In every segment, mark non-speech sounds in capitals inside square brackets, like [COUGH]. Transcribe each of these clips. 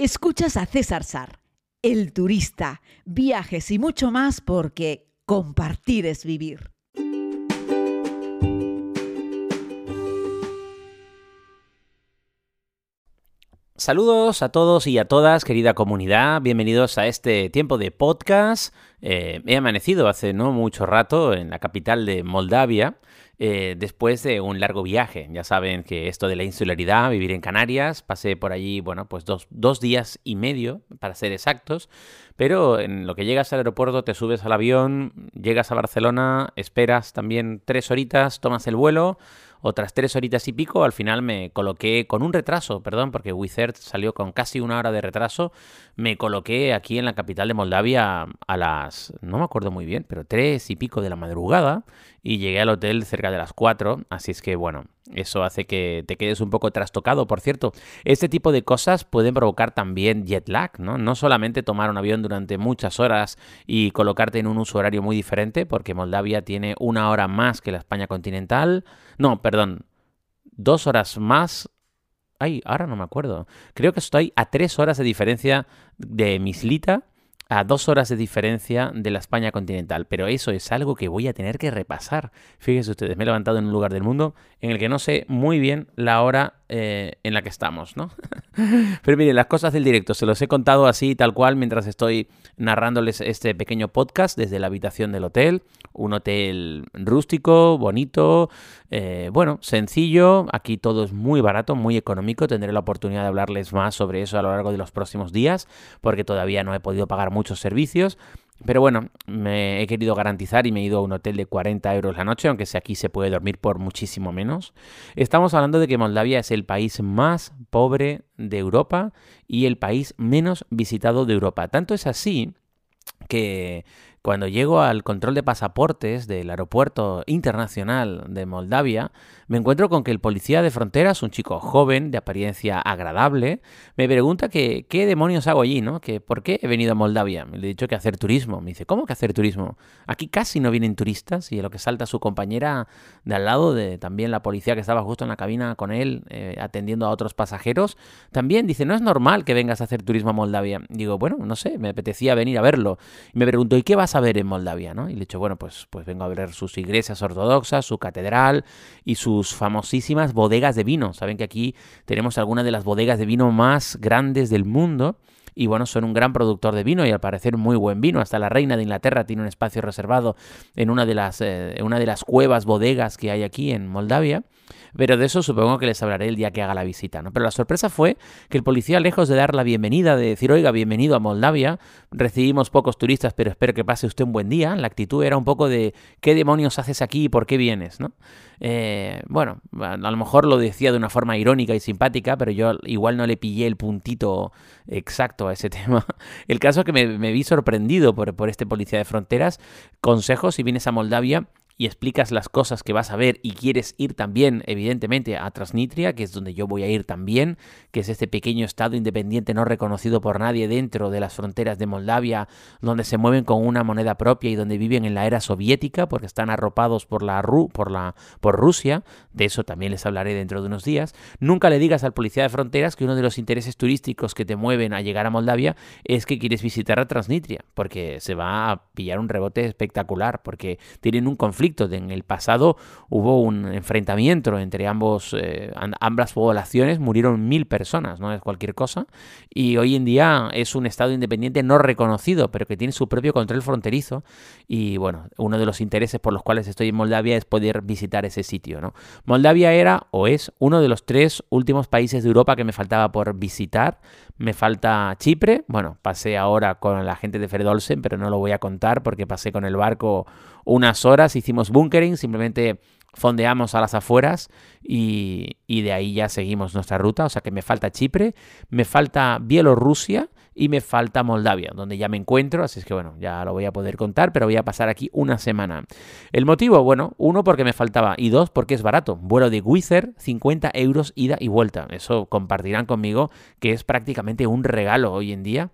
Escuchas a César Sar, el turista, viajes y mucho más porque compartir es vivir. Saludos a todos y a todas, querida comunidad. Bienvenidos a este tiempo de podcast. Eh, he amanecido hace no mucho rato en la capital de Moldavia eh, después de un largo viaje. Ya saben que esto de la insularidad, vivir en Canarias, pasé por allí, bueno, pues dos, dos días y medio, para ser exactos, pero en lo que llegas al aeropuerto, te subes al avión, llegas a Barcelona, esperas también tres horitas, tomas el vuelo otras tres horitas y pico, al final me coloqué con un retraso, perdón, porque Wizard salió con casi una hora de retraso, me coloqué aquí en la capital de Moldavia a las, no me acuerdo muy bien, pero tres y pico de la madrugada y llegué al hotel cerca de las cuatro, así es que bueno, eso hace que te quedes un poco trastocado. Por cierto, este tipo de cosas pueden provocar también jet lag, ¿no? No solamente tomar un avión durante muchas horas y colocarte en un uso horario muy diferente, porque Moldavia tiene una hora más que la España continental. No, perdón, dos horas más. Ay, ahora no me acuerdo. Creo que estoy a tres horas de diferencia de Mislita a dos horas de diferencia de la España continental. Pero eso es algo que voy a tener que repasar. Fíjense ustedes, me he levantado en un lugar del mundo en el que no sé muy bien la hora eh, en la que estamos, ¿no? [LAUGHS] Pero miren, las cosas del directo, se los he contado así, tal cual, mientras estoy narrándoles este pequeño podcast desde la habitación del hotel. Un hotel rústico, bonito, eh, bueno, sencillo. Aquí todo es muy barato, muy económico. Tendré la oportunidad de hablarles más sobre eso a lo largo de los próximos días, porque todavía no he podido pagar muchos servicios. Pero bueno, me he querido garantizar y me he ido a un hotel de 40 euros la noche, aunque aquí se puede dormir por muchísimo menos. Estamos hablando de que Moldavia es el país más pobre de Europa y el país menos visitado de Europa. Tanto es así que cuando llego al control de pasaportes del aeropuerto internacional de Moldavia, me encuentro con que el policía de fronteras, un chico joven, de apariencia agradable, me pregunta que qué demonios hago allí, ¿no? Que por qué he venido a Moldavia. Le he dicho que hacer turismo. Me dice, ¿cómo que hacer turismo? Aquí casi no vienen turistas y a lo que salta su compañera de al lado, de también la policía que estaba justo en la cabina con él, eh, atendiendo a otros pasajeros, también dice, no es normal que vengas a hacer turismo a Moldavia. Digo, bueno, no sé, me apetecía venir a verlo. Y me preguntó, ¿y qué vas a ver en Moldavia? ¿no? Y le he dicho, bueno, pues, pues vengo a ver sus iglesias ortodoxas, su catedral y sus famosísimas bodegas de vino. Saben que aquí tenemos algunas de las bodegas de vino más grandes del mundo. Y bueno, son un gran productor de vino y al parecer muy buen vino. Hasta la reina de Inglaterra tiene un espacio reservado en una de las, eh, una de las cuevas, bodegas que hay aquí en Moldavia. Pero de eso supongo que les hablaré el día que haga la visita, ¿no? Pero la sorpresa fue que el policía, lejos de dar la bienvenida, de decir, oiga, bienvenido a Moldavia, recibimos pocos turistas, pero espero que pase usted un buen día, la actitud era un poco de, ¿qué demonios haces aquí y por qué vienes, ¿no? Eh, bueno, a lo mejor lo decía de una forma irónica y simpática, pero yo igual no le pillé el puntito exacto a ese [LAUGHS] tema. El caso es que me, vi sorprendido por, por este policía de fronteras. Consejo, si vienes a Moldavia, y explicas las cosas que vas a ver y quieres ir también, evidentemente, a Transnistria, que es donde yo voy a ir también, que es este pequeño estado independiente no reconocido por nadie dentro de las fronteras de Moldavia, donde se mueven con una moneda propia y donde viven en la era soviética, porque están arropados por la, por la por Rusia, de eso también les hablaré dentro de unos días. Nunca le digas al policía de fronteras que uno de los intereses turísticos que te mueven a llegar a Moldavia es que quieres visitar a Transnistria, porque se va a pillar un rebote espectacular, porque tienen un conflicto en el pasado hubo un enfrentamiento entre ambos, eh, ambas poblaciones, murieron mil personas, no es cualquier cosa. Y hoy en día es un Estado independiente no reconocido, pero que tiene su propio control fronterizo. Y bueno, uno de los intereses por los cuales estoy en Moldavia es poder visitar ese sitio. ¿no? Moldavia era o es uno de los tres últimos países de Europa que me faltaba por visitar. Me falta Chipre. Bueno, pasé ahora con la gente de Fredolsen, pero no lo voy a contar porque pasé con el barco unas horas, hicimos bunkering, simplemente fondeamos a las afueras y, de ahí ya seguimos nuestra ruta. O sea que me falta Chipre, me falta Bielorrusia y me falta Moldavia, donde ya me encuentro, así es que bueno, ya lo voy a poder contar, pero voy a pasar aquí una semana. El motivo, bueno, uno porque me faltaba y dos porque es barato. Vuelo de Wizard, 50 euros ida y vuelta. Eso compartirán conmigo que es prácticamente un regalo hoy en día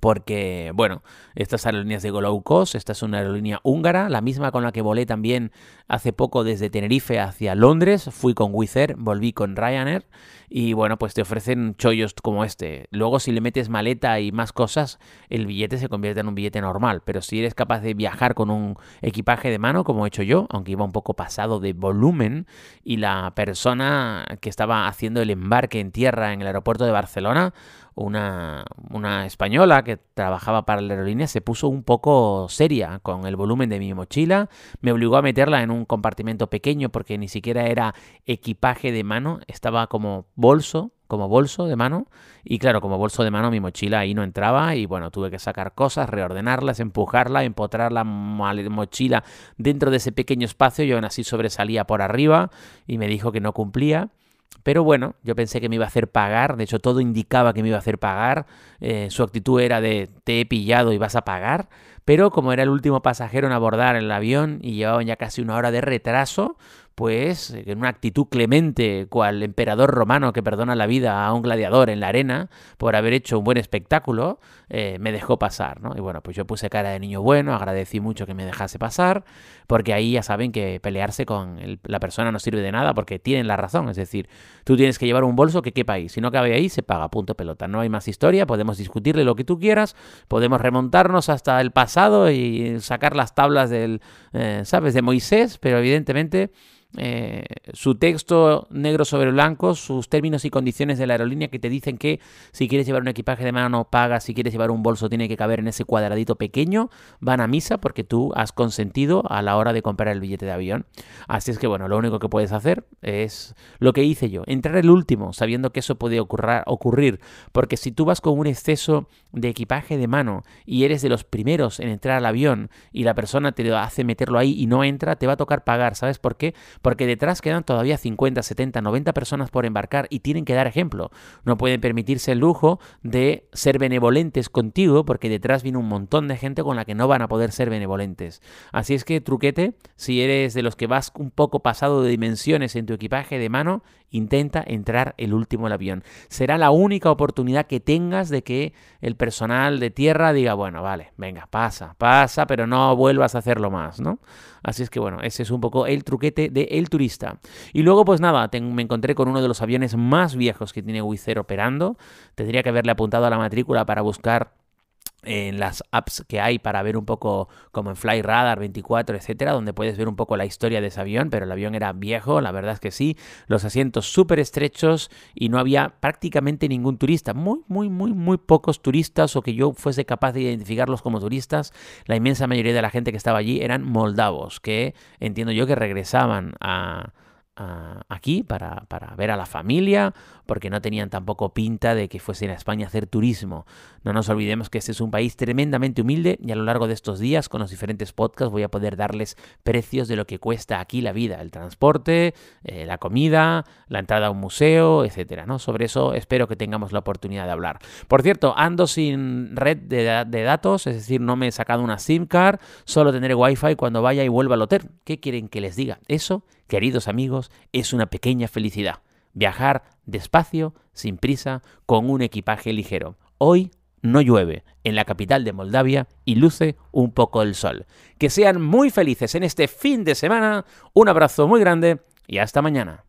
porque, bueno, estas aerolíneas de low cost, esta es una aerolínea húngara, la misma con la que volé también hace poco desde Tenerife hacia Londres, fui con Wizz Air, volví con Ryanair y bueno, pues te ofrecen chollos como este. Luego si le metes maleta y más cosas, el billete se convierte en un billete normal, pero si eres capaz de viajar con un equipaje de mano, como he hecho yo, aunque iba un poco pasado de volumen, y la persona que estaba haciendo el embarque en tierra en el aeropuerto de Barcelona, una, española que trabajaba para la aerolínea se puso un poco seria con el volumen de mi mochila, me obligó a meterla en un compartimento pequeño porque ni siquiera era equipaje de mano, estaba como bolso, como bolso de mano. Y claro, como bolso de mano mi mochila ahí no entraba y bueno, tuve que sacar cosas, reordenarlas, empujarla, empotrar la mochila dentro de ese pequeño espacio y aún así sobresalía por arriba y me dijo que no cumplía pero bueno, yo pensé que me iba a hacer pagar, de hecho todo indicaba que me iba a hacer pagar, eh, su actitud era de te he pillado y vas a pagar, pero como era el último pasajero en abordar el avión y llevaban ya casi una hora de retraso, pues en una actitud clemente, cual emperador romano que perdona la vida a un gladiador en la arena por haber hecho un buen espectáculo, eh, me dejó pasar, ¿no? Y bueno, pues yo puse cara de niño bueno, agradecí mucho que me dejase pasar, porque ahí ya saben que pelearse con la persona no sirve de nada, porque tienen la razón, es decir, tú tienes que llevar un bolso que quepa ahí, si no cabe ahí, se paga, punto pelota, no hay más historia, podemos discutirle lo que tú quieras, podemos remontarnos hasta el pasado y sacar las tablas del, eh, ¿sabes?, de Moisés, pero evidentemente eh, su texto negro sobre blanco, sus términos y condiciones de la aerolínea que te dicen que si quieres llevar un equipaje de mano paga, si quieres llevar un bolso tiene que caber en ese cuadradito pequeño, van a misa porque tú has consentido a la hora de comprar el billete de avión. Así es que bueno, lo único que puedes hacer es lo que hice yo, entrar el último sabiendo que eso puede ocurrir, ocurrir porque si tú vas con un exceso de equipaje de mano y eres de los primeros en entrar al avión y la persona te hace meterlo ahí y no entra, te va a tocar pagar, ¿sabes por qué? Porque detrás quedan todavía 50, 70, 90 personas por embarcar y tienen que dar ejemplo. No pueden permitirse el lujo de ser benevolentes contigo porque detrás viene un montón de gente con la que no van a poder ser benevolentes. Así es que, truquete, si eres de los que vas un poco pasado de dimensiones en tu equipaje de mano, intenta entrar el último el avión. Será la única oportunidad que tengas de que el personal de tierra diga, bueno, vale, venga, pasa, pasa, pero no vuelvas a hacerlo más, ¿no? Así es que bueno, ese es un poco el truquete de El Turista. Y luego pues nada, me encontré con uno de los aviones más viejos que tiene Wizz operando. Tendría que haberle apuntado a la matrícula para buscar en las apps que hay para ver un poco como en Fly Radar 24, etcétera, donde puedes ver un poco la historia de ese avión, pero el avión era viejo, la verdad es que sí, los asientos súper estrechos y no había prácticamente ningún turista, muy, muy, muy, muy pocos turistas o que yo fuese capaz de identificarlos como turistas, la inmensa mayoría de la gente que estaba allí eran moldavos, que entiendo yo que regresaban a aquí para, para, ver a la familia, porque no tenían tampoco pinta de que fuesen a España a hacer turismo. No nos olvidemos que este es un país tremendamente humilde y a lo largo de estos días, con los diferentes podcasts, voy a poder darles precios de lo que cuesta aquí la vida, el transporte, eh, la comida, la entrada a un museo, etcétera. ¿no? Sobre eso espero que tengamos la oportunidad de hablar. Por cierto, ando sin red de, datos, es decir, no me he sacado una SIM card, solo tendré wifi cuando vaya y vuelva al hotel. ¿Qué quieren que les diga? Eso queridos amigos, es una pequeña felicidad. Viajar despacio, sin prisa, con un equipaje ligero. Hoy no llueve en la capital de Moldavia y luce un poco el sol. Que sean muy felices en este fin de semana. Un abrazo muy grande y hasta mañana.